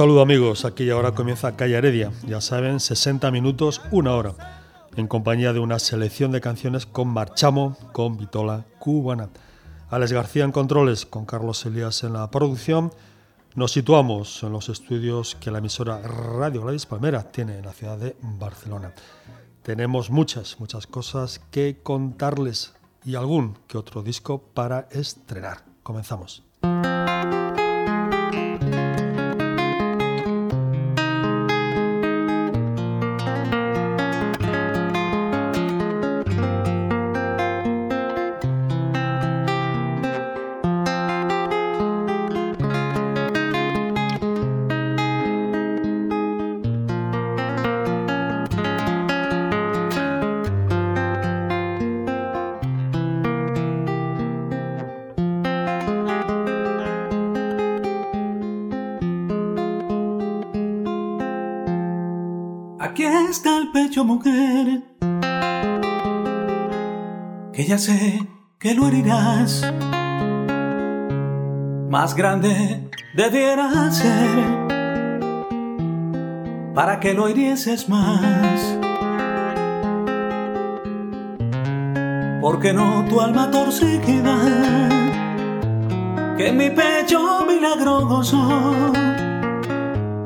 Saludo amigos, aquí y ahora comienza Calle Heredia, ya saben, 60 minutos, una hora, en compañía de una selección de canciones con Marchamo, con Vitola Cubana. Alex García en controles, con Carlos Elías en la producción. Nos situamos en los estudios que la emisora Radio Gladys Palmera tiene en la ciudad de Barcelona. Tenemos muchas, muchas cosas que contarles y algún que otro disco para estrenar. Comenzamos. Mujer, que ya sé que lo herirás. Más grande debiera ser para que lo hirieses más. Porque no tu alma torcida, que mi pecho milagroso,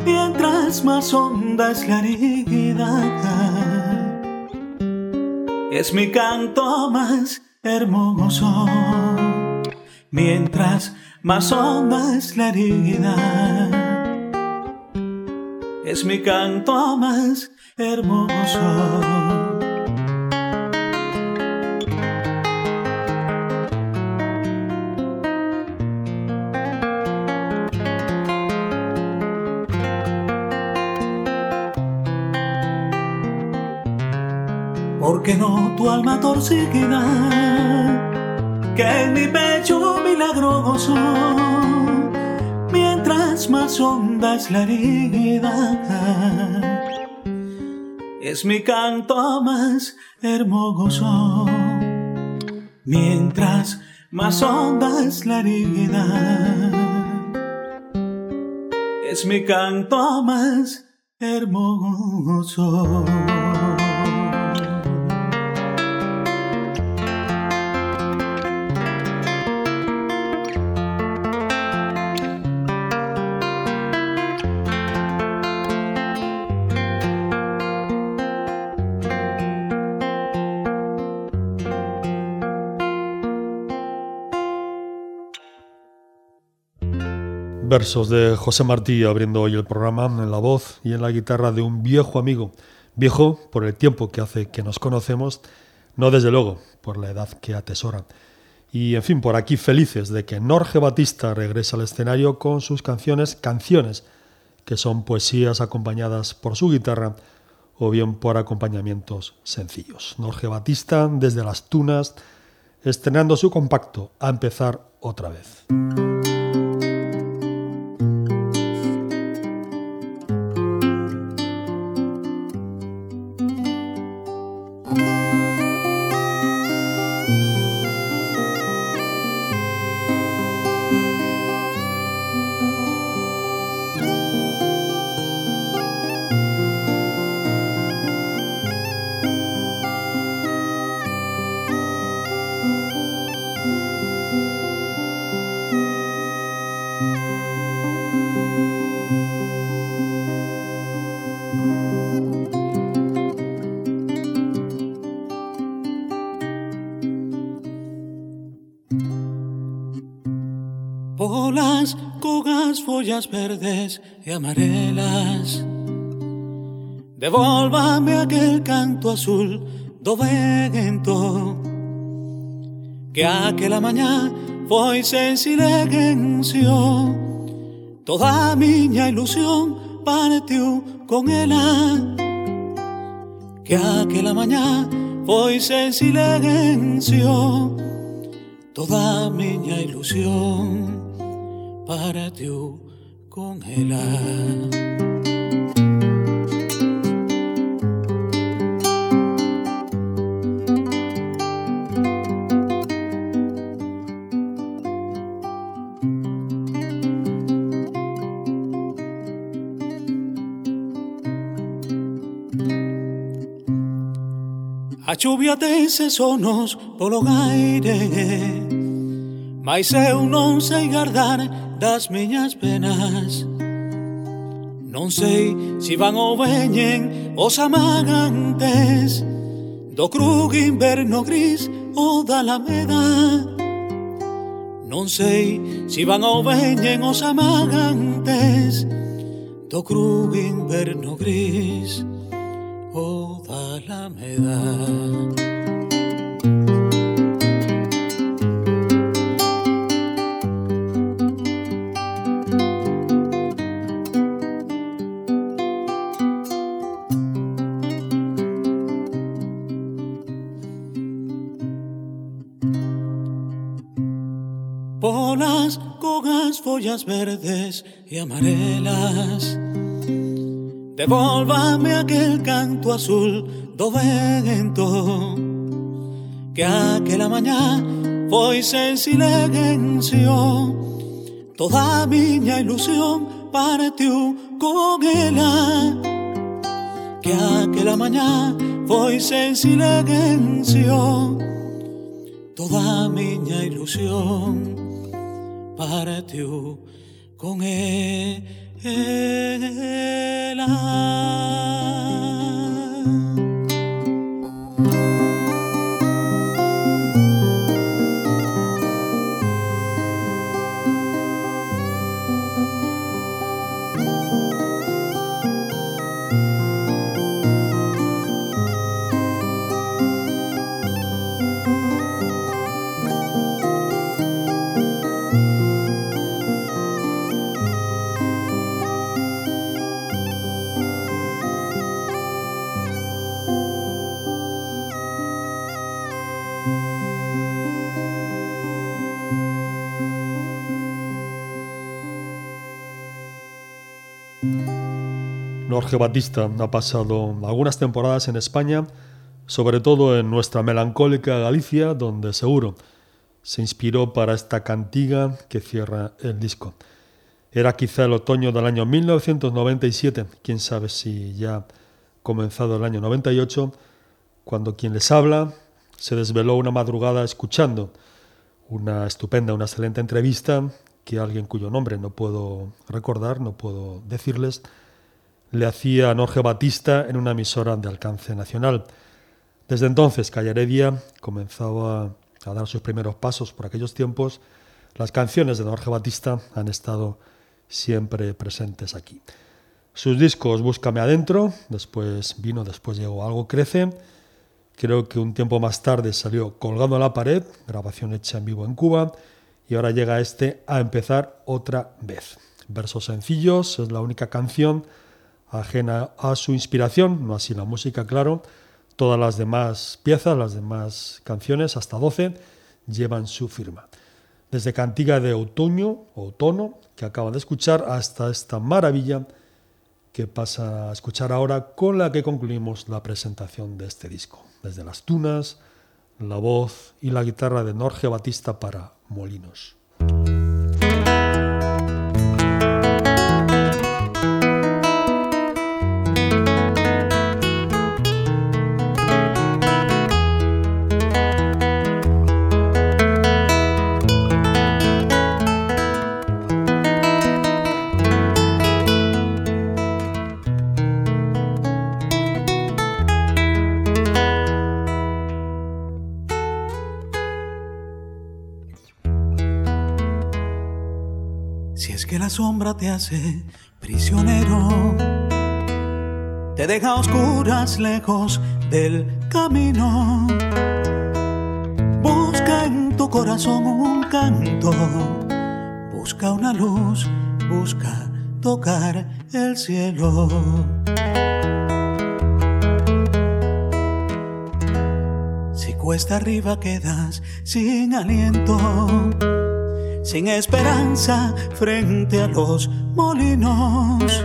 mientras más honda es la herida es mi canto más hermoso. Mientras más honda es la herida, es mi canto más hermoso. Que en mi pecho milagroso, mientras más honda es la herida, es mi canto más hermoso, mientras más honda es la herida, es mi canto más hermoso. Versos de José Martí abriendo hoy el programa en la voz y en la guitarra de un viejo amigo. Viejo por el tiempo que hace que nos conocemos, no desde luego por la edad que atesora. Y en fin, por aquí felices de que Norge Batista regrese al escenario con sus canciones, canciones que son poesías acompañadas por su guitarra o bien por acompañamientos sencillos. Norge Batista desde las Tunas, estrenando su compacto a empezar otra vez. Verdes y amarelas. Devolvame aquel canto azul do vento que aquella mañana foi sen silencio. Toda miña ilusión partiu con ela que aquella mañana foi sen silencio. Toda miña ilusión partiu congelar. A chuvia ten sesonos polo gaire Mais eu non sei gardar das miñas penas. Non sei se van ou veñen os amagantes Do crug inverno gris ou da alameda. Non sei se van ou veñen os amagantes Do crug inverno gris ou da alameda. Verdes y amarelas. Devolvame aquel canto azul do vento Que aquela mañá foi sen silencio. Toda miña ilusión partiu con ela. Que aquela mañá foi sen silencio. Toda miña ilusión partiu con ela Jorge Batista ha pasado algunas temporadas en España, sobre todo en nuestra melancólica Galicia, donde seguro se inspiró para esta cantiga que cierra el disco. Era quizá el otoño del año 1997, quién sabe si ya comenzado el año 98, cuando quien les habla se desveló una madrugada escuchando una estupenda, una excelente entrevista que alguien cuyo nombre no puedo recordar, no puedo decirles, le hacía a Norge Batista en una emisora de alcance nacional. Desde entonces, Calle comenzaba a dar sus primeros pasos por aquellos tiempos. Las canciones de Norge Batista han estado siempre presentes aquí. Sus discos Búscame Adentro, después vino, después llegó Algo Crece. Creo que un tiempo más tarde salió Colgando a la pared, grabación hecha en vivo en Cuba. Y ahora llega este a empezar otra vez. Versos sencillos, es la única canción ajena a su inspiración, no así la música, claro. Todas las demás piezas, las demás canciones, hasta 12, llevan su firma. Desde Cantiga de Otoño, Otono, que acaban de escuchar, hasta esta maravilla que pasa a escuchar ahora, con la que concluimos la presentación de este disco. Desde las tunas, la voz y la guitarra de Norge Batista para Molinos. Sombra te hace prisionero, te deja oscuras lejos del camino. Busca en tu corazón un canto, busca una luz, busca tocar el cielo. Si cuesta arriba quedas sin aliento sin esperanza frente a los molinos.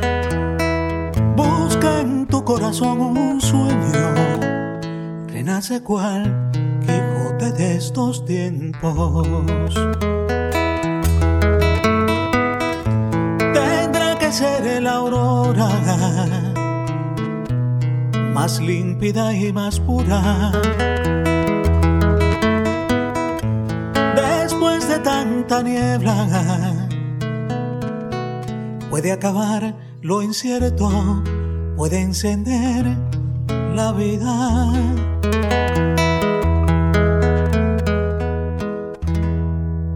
Busca en tu corazón un sueño, renace cual Quijote de estos tiempos. Tendrá que ser el aurora, más límpida y más pura. Tanta niebla, puede acabar lo incierto, puede encender la vida.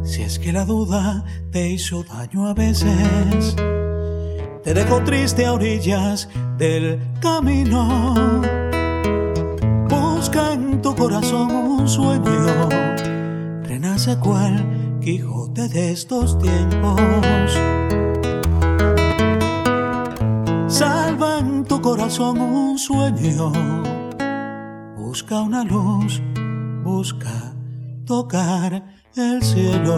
Si es que la duda te hizo daño a veces, te dejó triste a orillas del camino. Busca en tu corazón un sueño, renace cual Quijote de estos tiempos. Salva en tu corazón un sueño, busca una luz, busca tocar el cielo.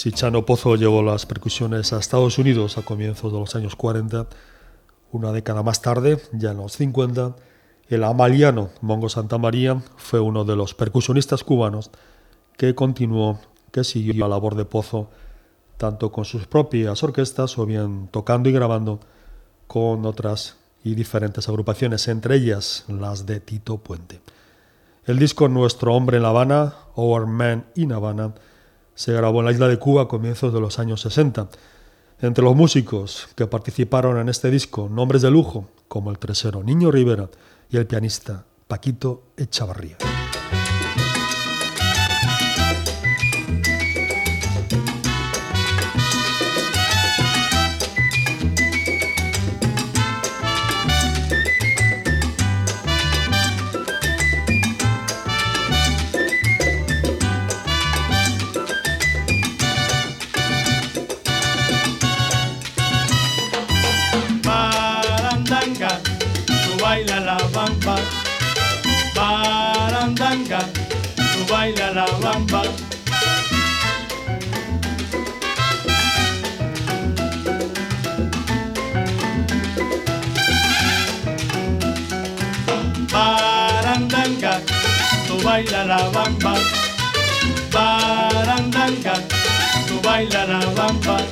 Si Chano Pozo llevó las percusiones a Estados Unidos a comienzos de los años 40, una década más tarde, ya en los 50, el amaliano Mongo Santa María fue uno de los percusionistas cubanos que continuó, que siguió la labor de Pozo, tanto con sus propias orquestas o bien tocando y grabando con otras y diferentes agrupaciones, entre ellas las de Tito Puente. El disco Nuestro Hombre en La Habana, Our Man in Habana, se grabó en la isla de Cuba a comienzos de los años 60. Entre los músicos que participaron en este disco, nombres de lujo como el tresero Niño Rivera y el pianista Paquito Echavarría. Baila la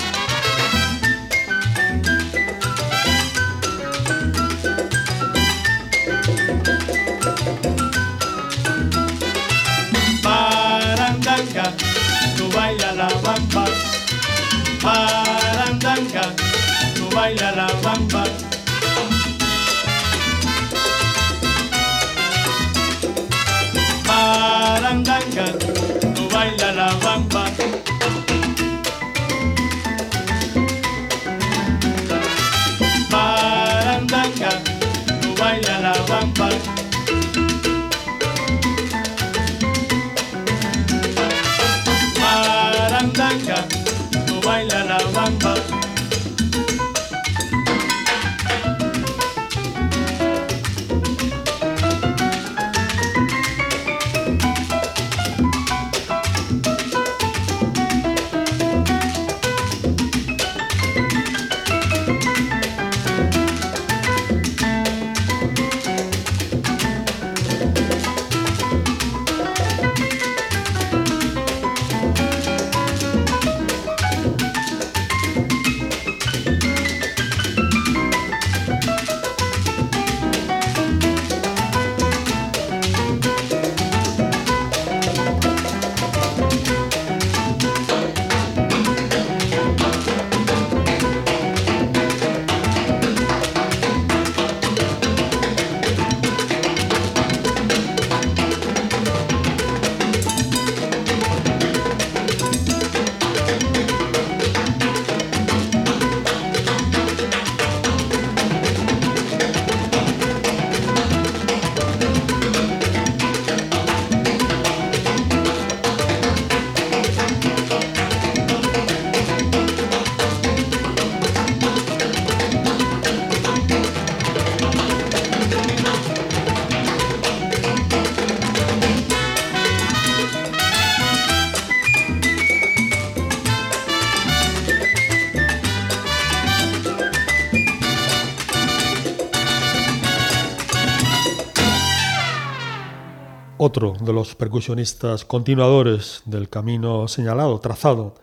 percusionistas continuadores del camino señalado, trazado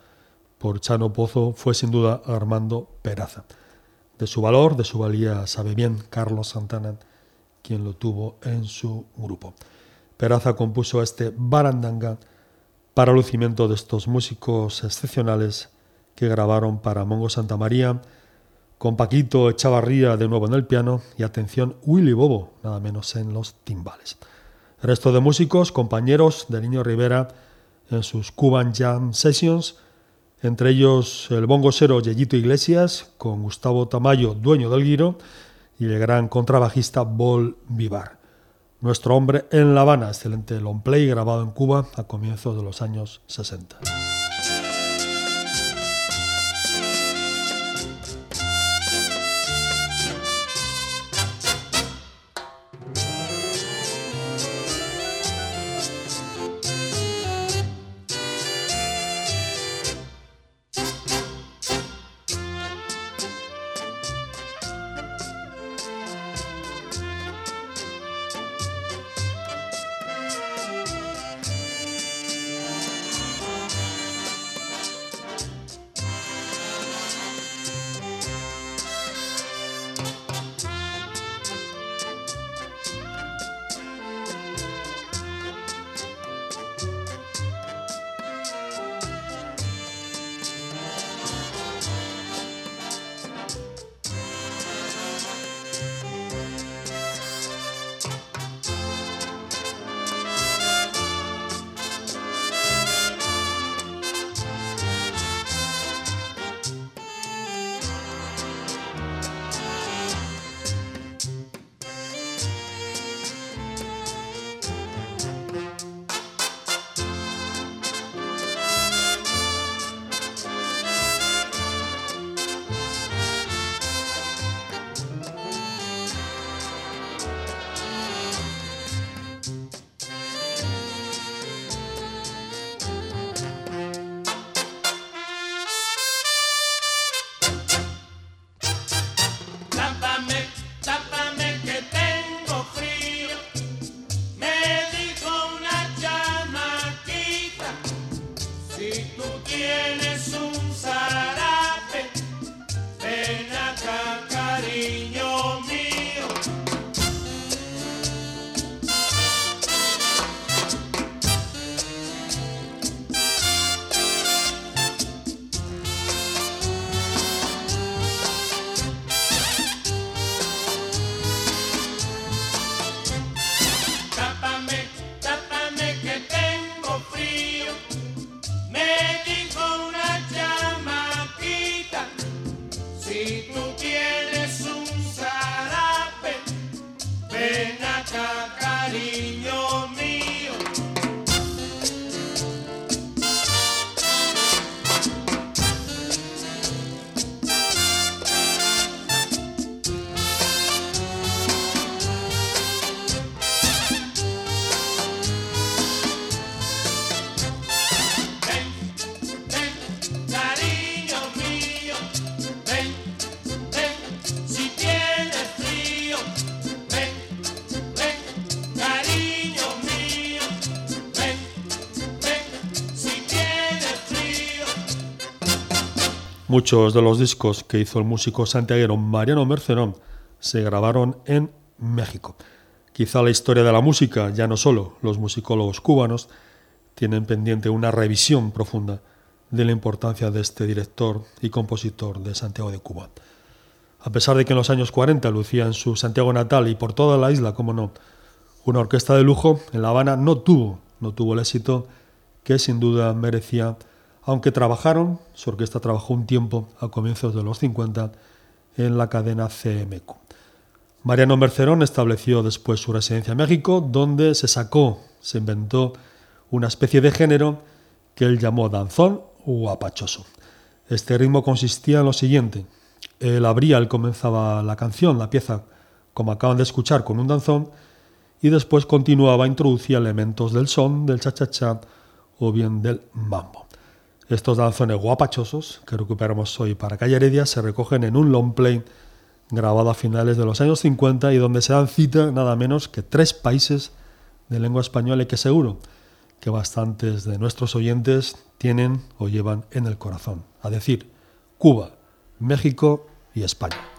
por Chano Pozo, fue sin duda Armando Peraza. De su valor, de su valía, sabe bien Carlos Santana, quien lo tuvo en su grupo. Peraza compuso este Barandanga para lucimiento de estos músicos excepcionales que grabaron para Mongo Santa María, con Paquito Echavarría de nuevo en el piano y atención Willy Bobo, nada menos en los timbales. Resto de músicos, compañeros de Niño Rivera en sus Cuban Jam Sessions, entre ellos el bongosero Yeyito Iglesias, con Gustavo Tamayo, dueño del guiro, y el gran contrabajista Bol Vivar. Nuestro hombre en La Habana, excelente long play grabado en Cuba a comienzos de los años 60. Muchos de los discos que hizo el músico santiaguero Mariano Mercerón se grabaron en México. Quizá la historia de la música, ya no solo los musicólogos cubanos, tienen pendiente una revisión profunda de la importancia de este director y compositor de Santiago de Cuba. A pesar de que en los años 40 lucía en su Santiago natal y por toda la isla, como no, una orquesta de lujo, en La Habana no tuvo, no tuvo el éxito que sin duda merecía aunque trabajaron, su orquesta trabajó un tiempo a comienzos de los 50 en la cadena CMQ. Mariano Mercerón estableció después su residencia en México, donde se sacó, se inventó una especie de género que él llamó danzón o apachoso. Este ritmo consistía en lo siguiente. Él abría, él comenzaba la canción, la pieza, como acaban de escuchar, con un danzón, y después continuaba, introducía elementos del son, del cha-cha-cha o bien del mambo. Estos danzones guapachosos que recuperamos hoy para Calle Heredia se recogen en un long play grabado a finales de los años 50 y donde se dan cita nada menos que tres países de lengua española y que seguro que bastantes de nuestros oyentes tienen o llevan en el corazón, a decir, Cuba, México y España.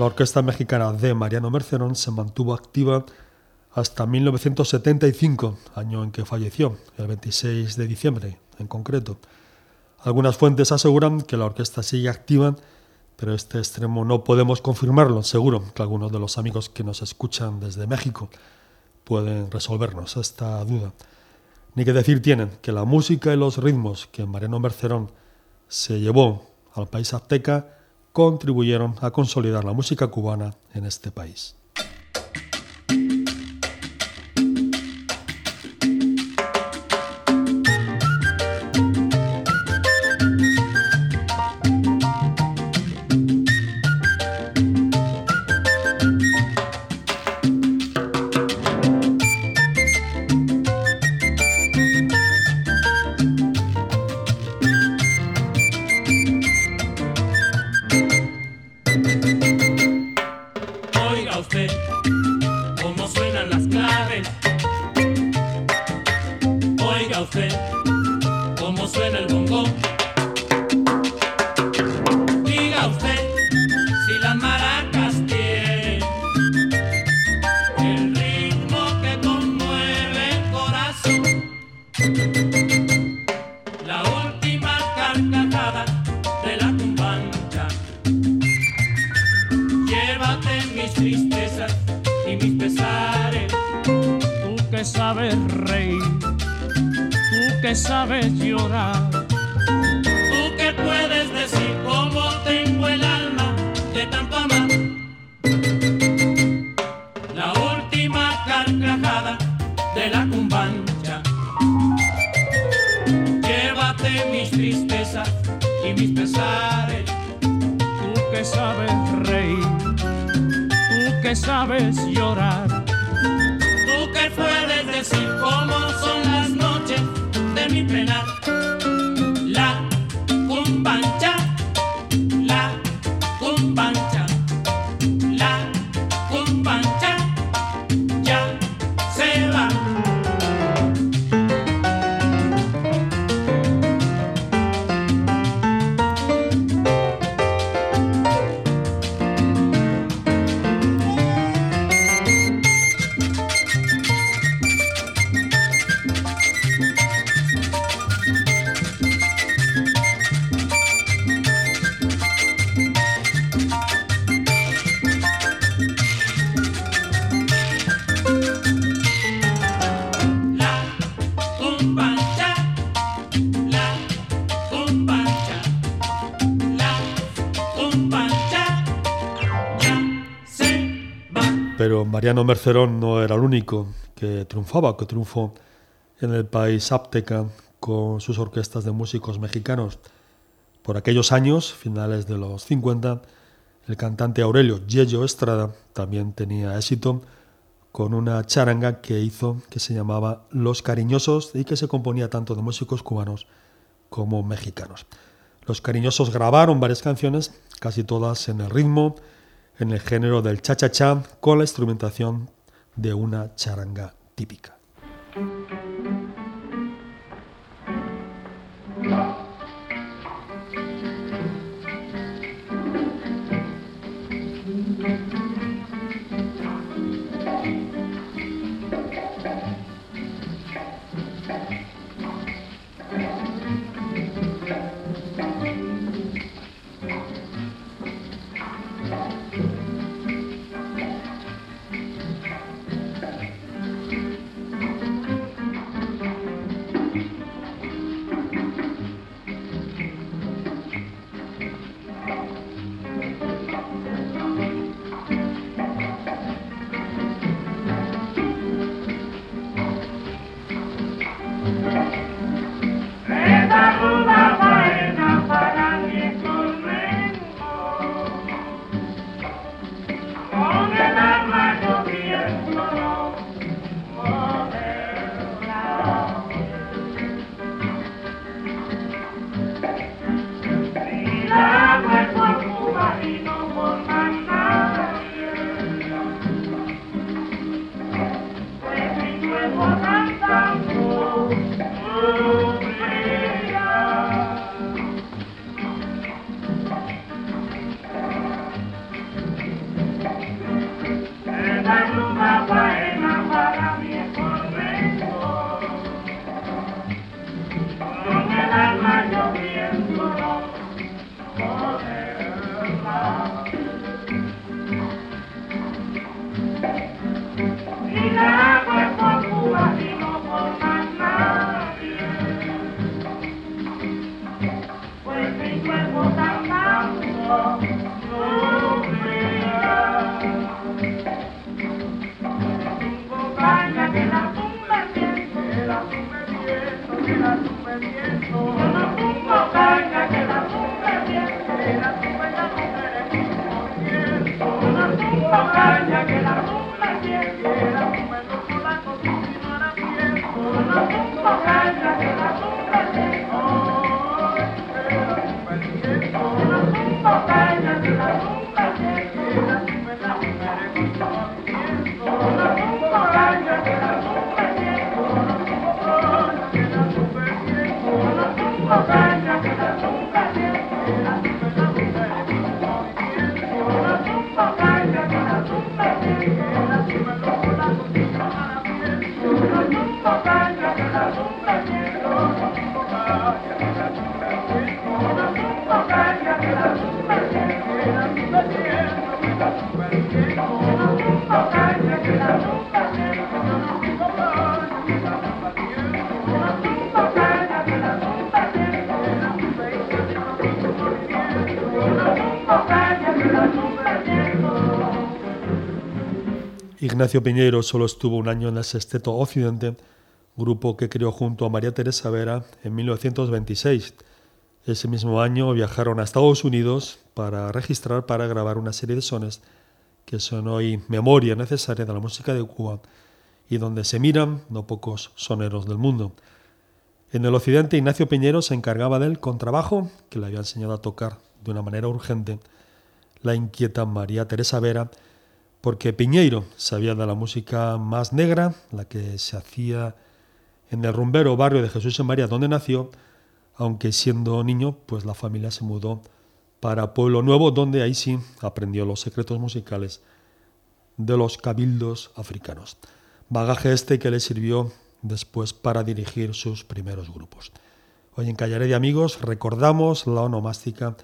La orquesta mexicana de Mariano Mercerón se mantuvo activa hasta 1975, año en que falleció, el 26 de diciembre en concreto. Algunas fuentes aseguran que la orquesta sigue activa, pero este extremo no podemos confirmarlo. Seguro que algunos de los amigos que nos escuchan desde México pueden resolvernos esta duda. Ni que decir tienen que la música y los ritmos que Mariano Mercerón se llevó al país azteca contribuyeron a consolidar la música cubana en este país. Mariano Mercerón no era el único que triunfaba, que triunfó en el país Apteca con sus orquestas de músicos mexicanos. Por aquellos años, finales de los 50, el cantante Aurelio Yello Estrada también tenía éxito con una charanga que hizo que se llamaba Los Cariñosos y que se componía tanto de músicos cubanos como mexicanos. Los Cariñosos grabaron varias canciones, casi todas en el ritmo en el género del cha-cha-cha con la instrumentación de una charanga típica. Ignacio Piñeiro solo estuvo un año en el Sexteto Occidente, grupo que creó junto a María Teresa Vera en 1926. Ese mismo año viajaron a Estados Unidos para registrar, para grabar una serie de sones que son hoy memoria necesaria de la música de Cuba y donde se miran no pocos soneros del mundo. En el occidente, Ignacio Piñero se encargaba del contrabajo, que le había enseñado a tocar de una manera urgente la inquieta María Teresa Vera, porque Piñeiro sabía de la música más negra, la que se hacía en el rumbero barrio de Jesús en María, donde nació, aunque siendo niño, pues la familia se mudó para Pueblo Nuevo, donde ahí sí aprendió los secretos musicales de los cabildos africanos. Bagaje este que le sirvió después para dirigir sus primeros grupos. Hoy en Callaré de Amigos recordamos la onomástica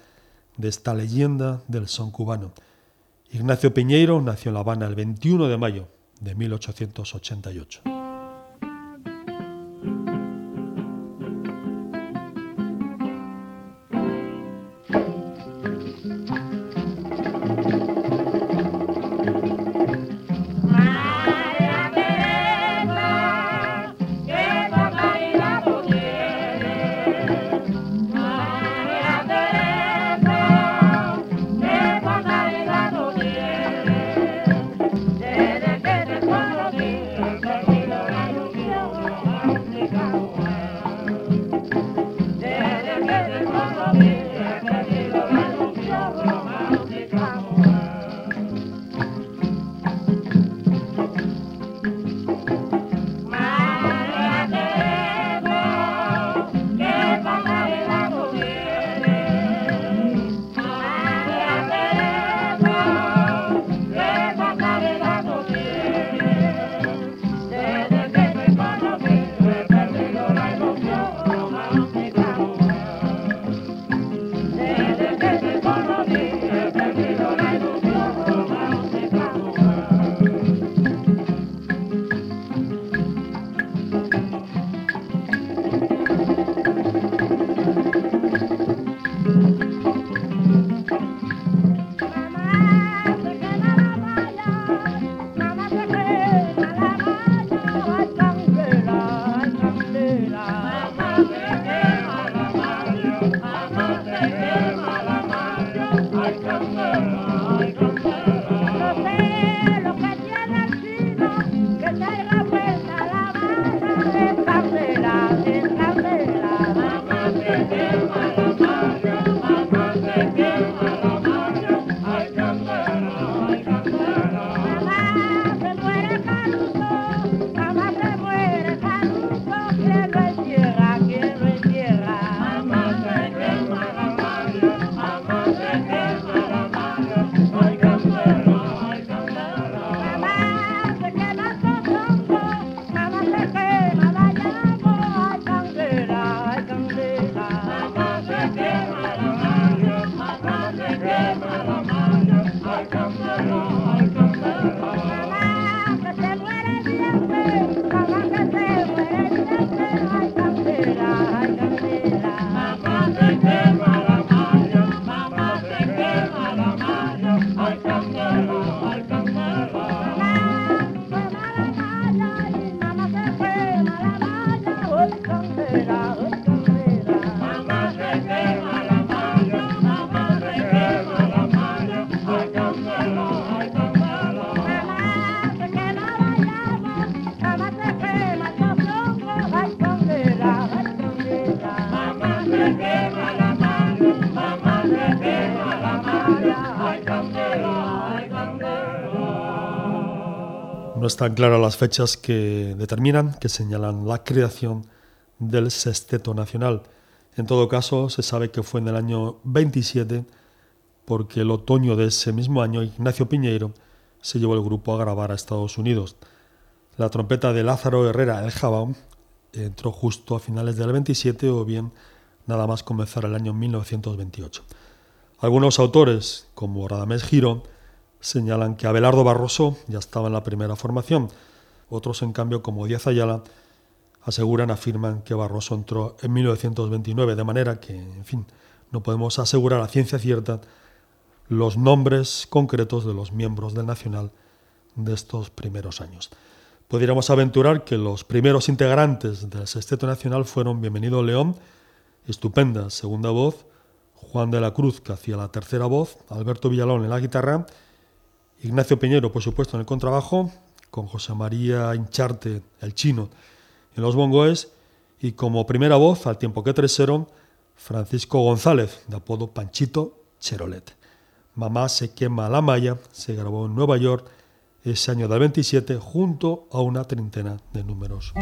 de esta leyenda del son cubano. Ignacio Piñeiro nació en La Habana el 21 de mayo de 1888. Están claras las fechas que determinan, que señalan la creación del Sexteto Nacional. En todo caso, se sabe que fue en el año 27, porque el otoño de ese mismo año Ignacio Piñeiro se llevó el grupo a grabar a Estados Unidos. La trompeta de Lázaro Herrera, el Jabón, entró justo a finales del 27 o bien nada más comenzar el año 1928. Algunos autores, como Radamés Girón, señalan que Abelardo Barroso ya estaba en la primera formación. Otros, en cambio, como Díaz Ayala, aseguran, afirman que Barroso entró en 1929, de manera que, en fin, no podemos asegurar a ciencia cierta los nombres concretos de los miembros del Nacional de estos primeros años. Podríamos aventurar que los primeros integrantes del Sexteto Nacional fueron Bienvenido León, estupenda segunda voz, Juan de la Cruz, que hacía la tercera voz, Alberto Villalón en la guitarra, Ignacio Peñero, por supuesto, en el contrabajo, con José María Incharte, el chino, en los bongoes, y como primera voz, al tiempo que tercero, Francisco González, de apodo Panchito Cherolet. Mamá se quema la malla, se grabó en Nueva York ese año del 27 junto a una treintena de números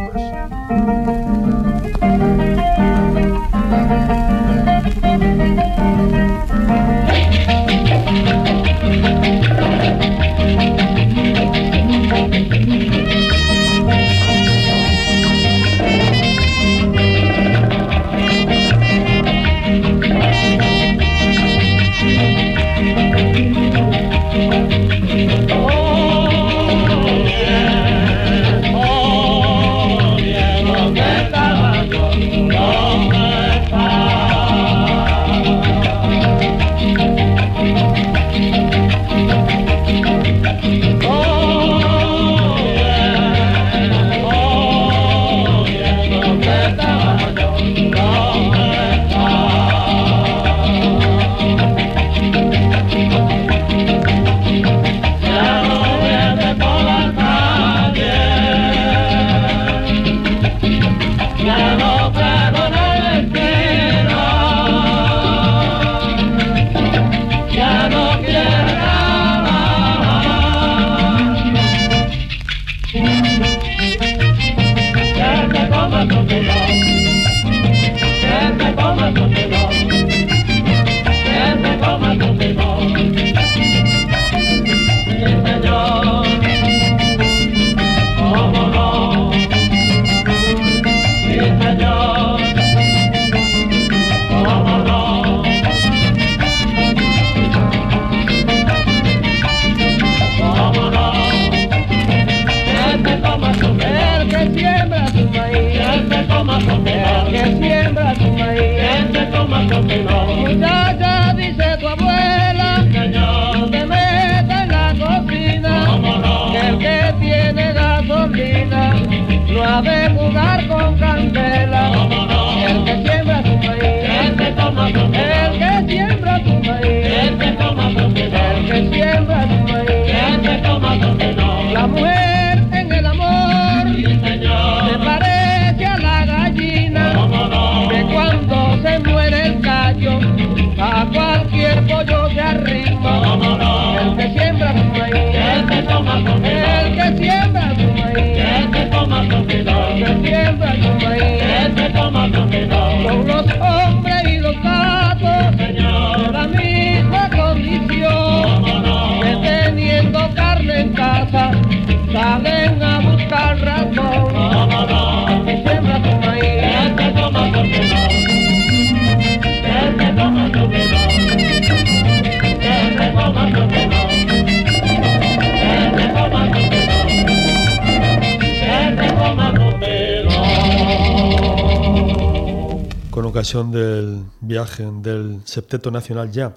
ocasión del viaje del Septeto Nacional ya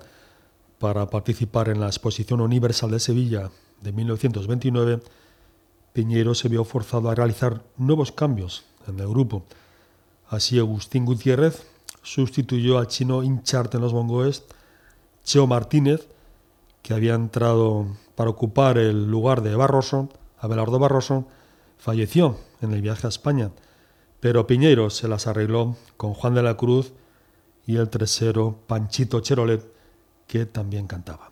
para participar en la Exposición Universal de Sevilla de 1929, Piñero se vio forzado a realizar nuevos cambios en el grupo. Así Agustín Gutiérrez sustituyó al chino Incharte en los bongoes, Cheo Martínez, que había entrado para ocupar el lugar de Barroso, Abelardo Barroso, falleció en el viaje a España pero Piñeiro se las arregló con Juan de la Cruz y el tercero Panchito Cherolet, que también cantaba.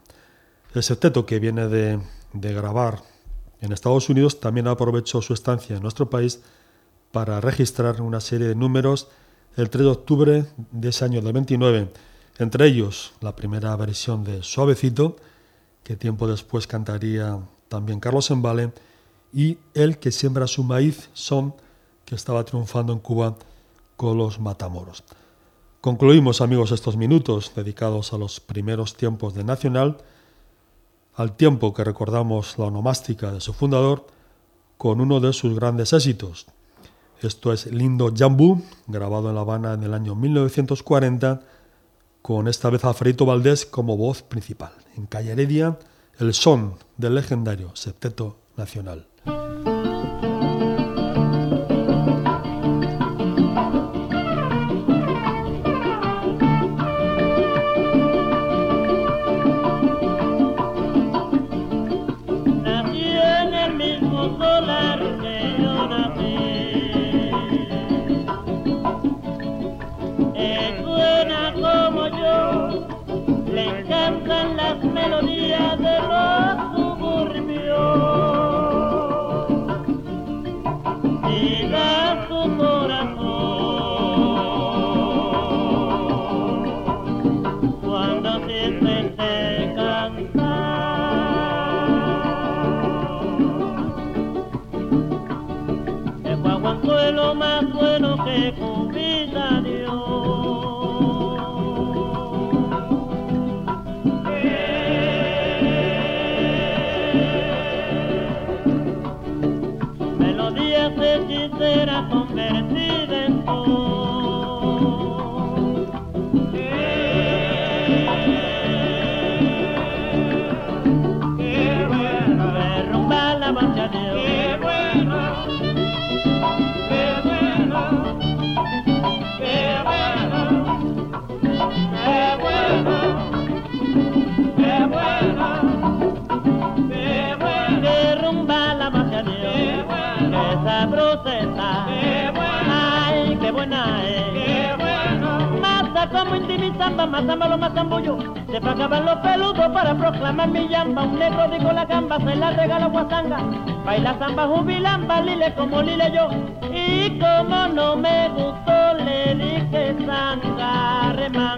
El septeto que viene de, grabar en Estados Unidos también aprovechó su estancia en nuestro país para registrar una serie de números el 3 de octubre de ese año del 29, entre ellos la primera versión de Suavecito, que tiempo después cantaría también Carlos Embale, y El que siembra su maíz, Son, que estaba triunfando en Cuba con los Matamoros. Concluimos, amigos, estos minutos dedicados a los primeros tiempos de Nacional, al tiempo que recordamos la onomástica de su fundador, con uno de sus grandes éxitos. Esto es Lindo Jambú, grabado en La Habana en el año 1940, con esta vez Alfredito Valdés como voz principal. En Calle Heredia, el son del legendario Septeto Nacional. Se la guasanga. Baila samba jubilamba, lile como lile yo. Y como no me gustó, le dije sanga, remanga.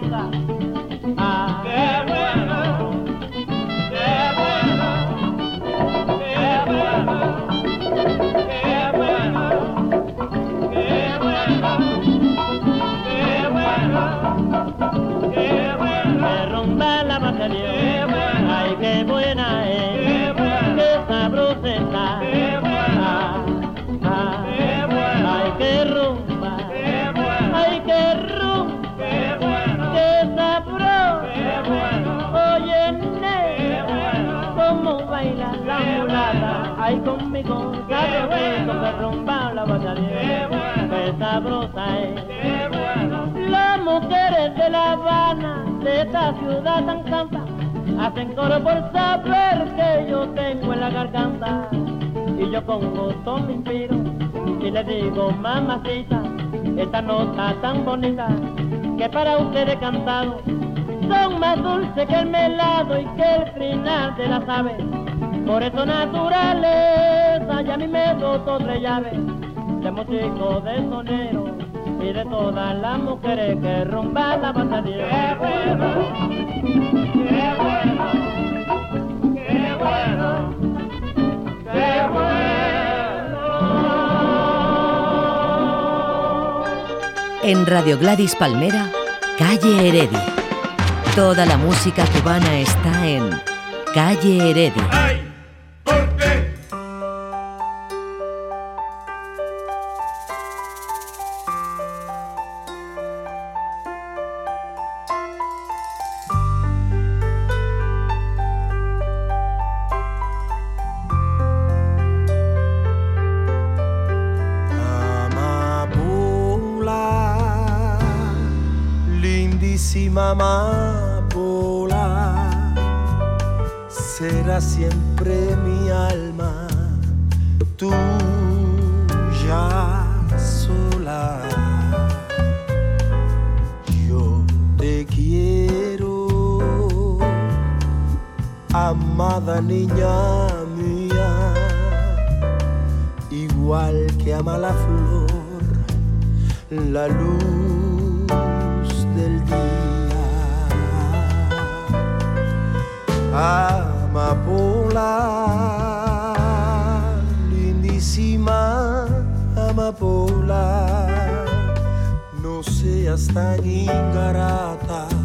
Que rumba la bacharía. Qué sabrosa es. Las mujeres de La Habana, de esta ciudad tan santa hacen coro por saber que yo tengo en la garganta. Y yo con gusto me inspiro y le digo, mamacita, esta nota tan bonita que para ustedes cantado son más dulces que el melado y que el final de las aves. Por eso naturaleza ya a mí me dotó tres llaves de músico de sonero y de todas las mujeres que rumban la batería. ¡Qué bueno! ¡Qué bueno! ¡Qué bueno! ¡Qué bueno! En Radio Gladys Palmera, Calle Heredia. Toda la música cubana está en Calle Heredia. Amada niña mía. igual que ama la flor, la luz del día. Amapola, lindísima amapola, no seas tan ingrata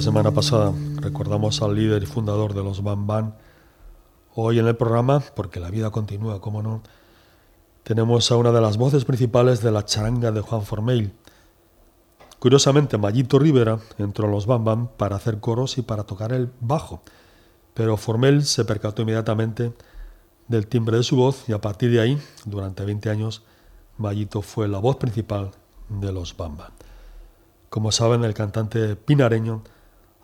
la semana pasada recordamos al líder y fundador de los Bam Bam, hoy en el programa, porque la vida continúa, como no, tenemos a una de las voces principales de la charanga de Juan Formell. Curiosamente, Mayito Rivera entró a los Bam Bam para hacer coros y para tocar el bajo, pero Formell se percató inmediatamente del timbre de su voz y a partir de ahí, durante 20 años, Mayito fue la voz principal de los Bam Bam. Como saben, el cantante pinareño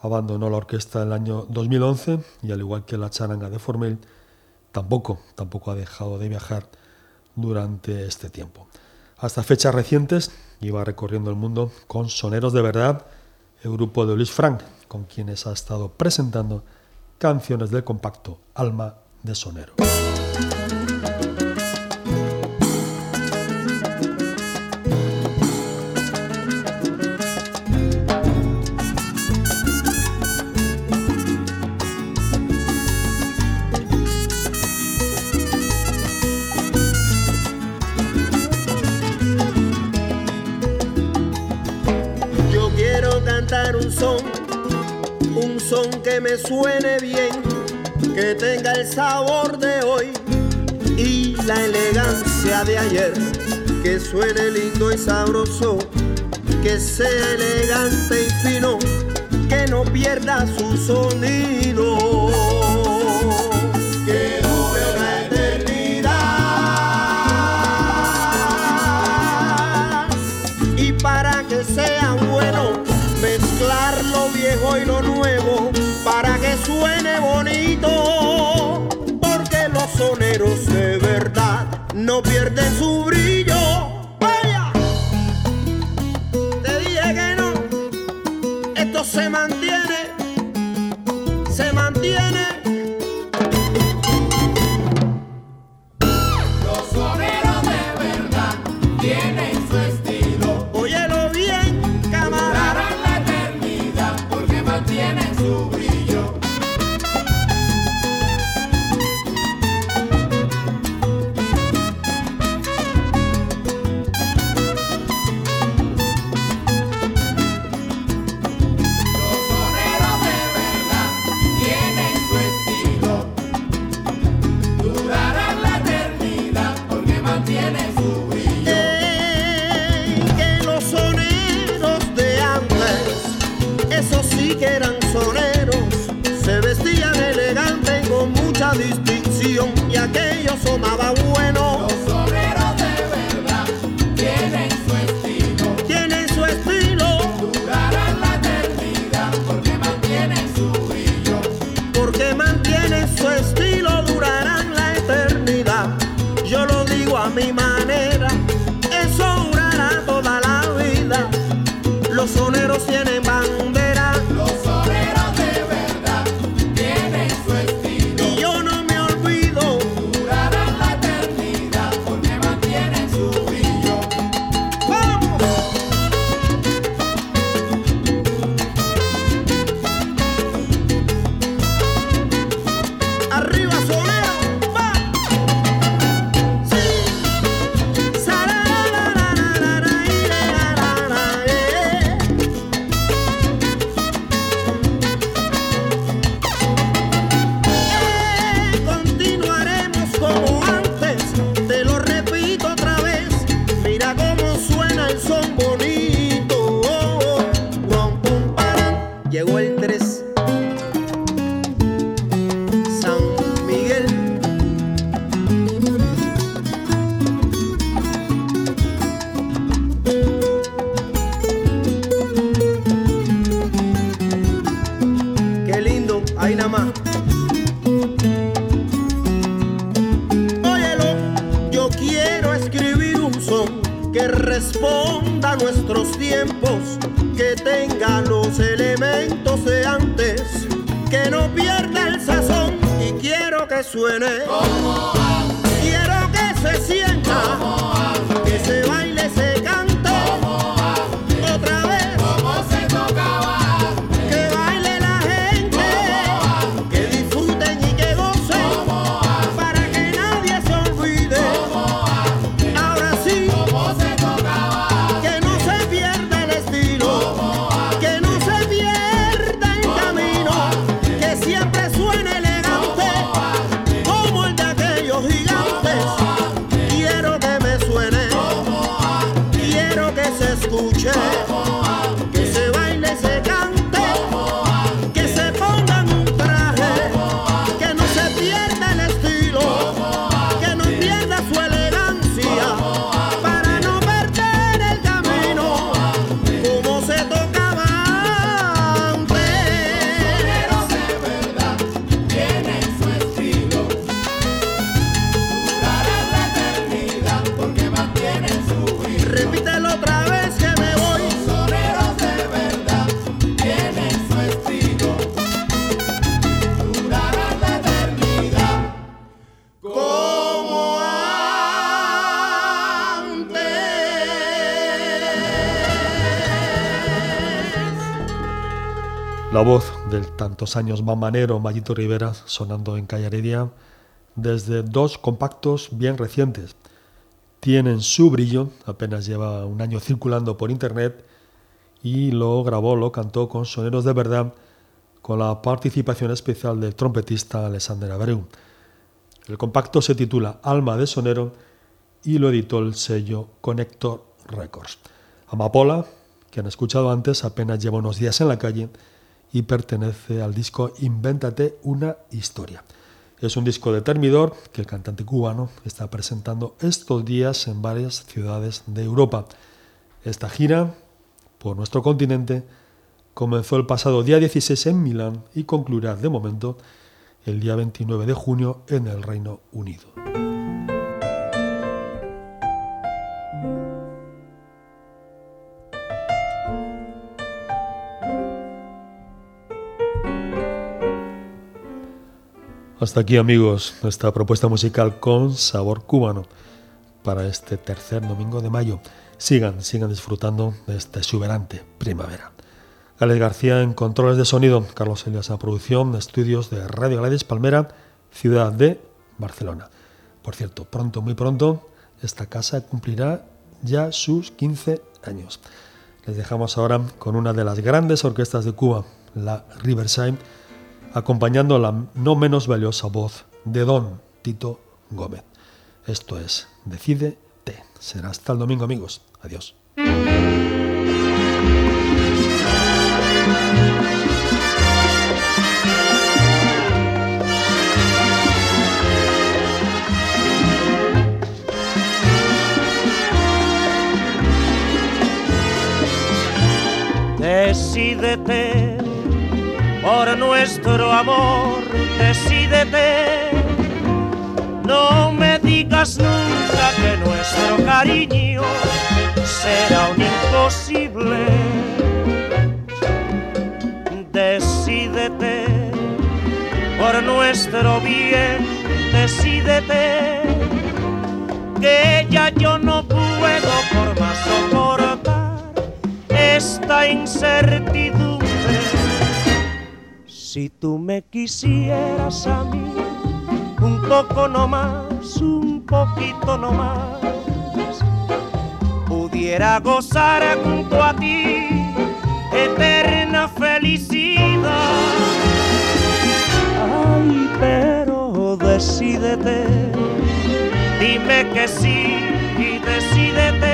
abandonó la orquesta en el año 2011 y al igual que la charanga de Formel, tampoco, tampoco ha dejado de viajar durante este tiempo. Hasta fechas recientes iba recorriendo el mundo con Soneros de Verdad, el grupo de Luis Frank, con quienes ha estado presentando canciones del compacto Alma de Sonero. Sabor de hoy y la elegancia de ayer, que suene lindo y sabroso, que sea elegante y fino, que no pierda su sonido. Que dure una eternidad. Y para que sea bueno, mezclar lo viejo y lo nuevo, para que suene bonito, no pierden su brillo. Responda a nuestros tiempos, que tenga los elementos de antes, que no pierda el sazón y quiero que suene. Quiero que se sienta, que se baile, se cante. Tantos años mamanero Mayito Rivera sonando en Calle Heredia desde dos compactos bien recientes. Tienen su brillo, apenas lleva un año circulando por internet y lo grabó, lo cantó con soneros de verdad con la participación especial del trompetista Alexander Abreu. El compacto se titula Alma de Sonero y lo editó el sello Connector Records. Amapola, que han escuchado antes apenas lleva unos días en la calle y pertenece al disco Invéntate una historia. Es un disco de Termidor que el cantante cubano está presentando estos días en varias ciudades de Europa. Esta gira por nuestro continente comenzó el pasado día 16 en Milán y concluirá de momento el día 29 de junio en el Reino Unido. Hasta aquí amigos, nuestra propuesta musical con sabor cubano para este tercer domingo de mayo. Sigan, sigan disfrutando de esta exuberante primavera. Alex García en controles de sonido, Carlos Elias en producción, estudios de Radio Gladys Palmera, ciudad de Barcelona. Por cierto, pronto, muy pronto, esta casa cumplirá ya sus 15 años. Les dejamos ahora con una de las grandes orquestas de Cuba, la Riverside, acompañando la no menos valiosa voz de don Tito Gómez. Esto es Decide T. Será hasta el domingo amigos. Adiós. Decídete por nuestro amor, decídete. No me digas nunca que nuestro cariño será un imposible. Decídete por nuestro bien, decídete que ya yo no puedo por más soportar esta incertidumbre si tú me quisieras a mí, un poco no más, un poquito no más, pudiera gozar junto a ti eterna felicidad. Ay, pero decídete, dime que sí y decídete.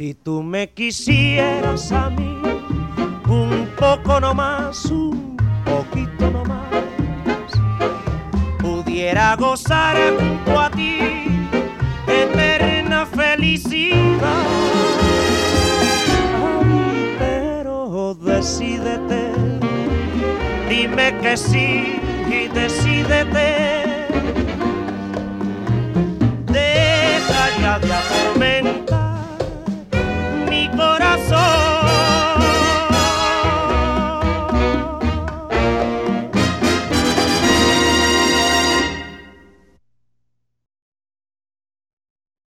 Si tú me quisieras a mí, un poco no más, un poquito no más, pudiera gozar junto a ti eterna felicidad. Pero decídete, dime que sí y decídete